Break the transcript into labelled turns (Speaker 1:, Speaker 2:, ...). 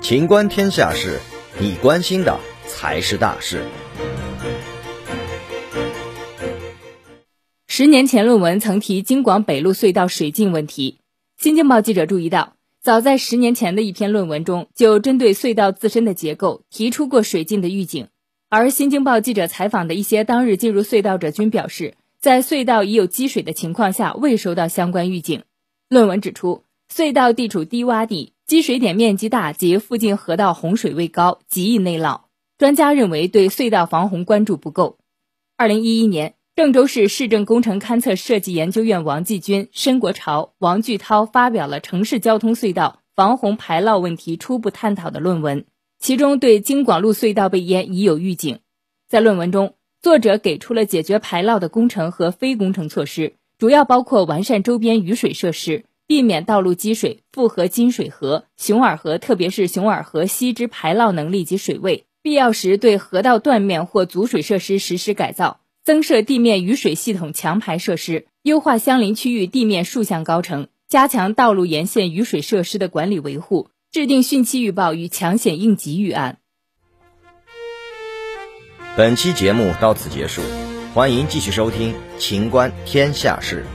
Speaker 1: 情观天下事，你关心的才是大事。
Speaker 2: 十年前，论文曾提京广北路隧道水浸问题。新京报记者注意到，早在十年前的一篇论文中，就针对隧道自身的结构提出过水浸的预警。而新京报记者采访的一些当日进入隧道者均表示，在隧道已有积水的情况下，未收到相关预警。论文指出，隧道地处低洼地。积水点面积大及附近河道洪水位高，极易内涝。专家认为对隧道防洪关注不够。二零一一年，郑州市市政工程勘测设计研究院王继军、申国朝、王巨涛发表了《城市交通隧道防洪排涝问题初步探讨》的论文，其中对京广路隧道被淹已有预警。在论文中，作者给出了解决排涝的工程和非工程措施，主要包括完善周边雨水设施。避免道路积水，复合金水河、熊耳河，特别是熊耳河西之排涝能力及水位，必要时对河道断面或阻水设施实施改造，增设地面雨水系统强排设施，优化相邻区域地面竖向高程，加强道路沿线雨水设施的管理维护，制定汛期预报与抢险应急预案。
Speaker 1: 本期节目到此结束，欢迎继续收听《秦观天下事》。